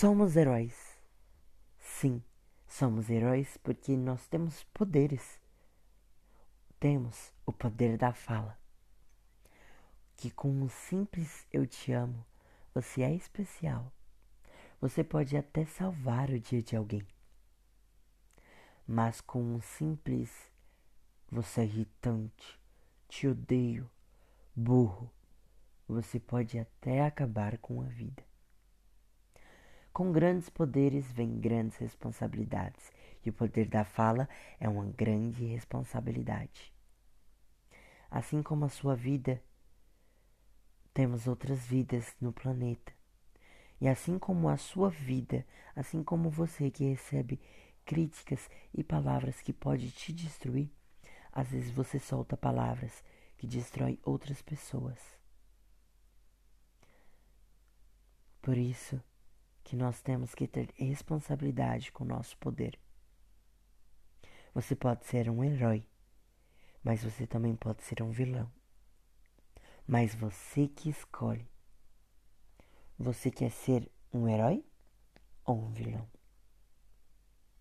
Somos heróis. Sim, somos heróis porque nós temos poderes. Temos o poder da fala. Que com um simples eu te amo, você é especial. Você pode até salvar o dia de alguém. Mas com um simples você é irritante, te odeio, burro, você pode até acabar com a vida. Com grandes poderes vem grandes responsabilidades, e o poder da fala é uma grande responsabilidade. Assim como a sua vida, temos outras vidas no planeta. E assim como a sua vida, assim como você que recebe críticas e palavras que pode te destruir, às vezes você solta palavras que destroem outras pessoas. Por isso, que nós temos que ter responsabilidade com o nosso poder. Você pode ser um herói, mas você também pode ser um vilão. Mas você que escolhe. Você quer ser um herói ou um vilão?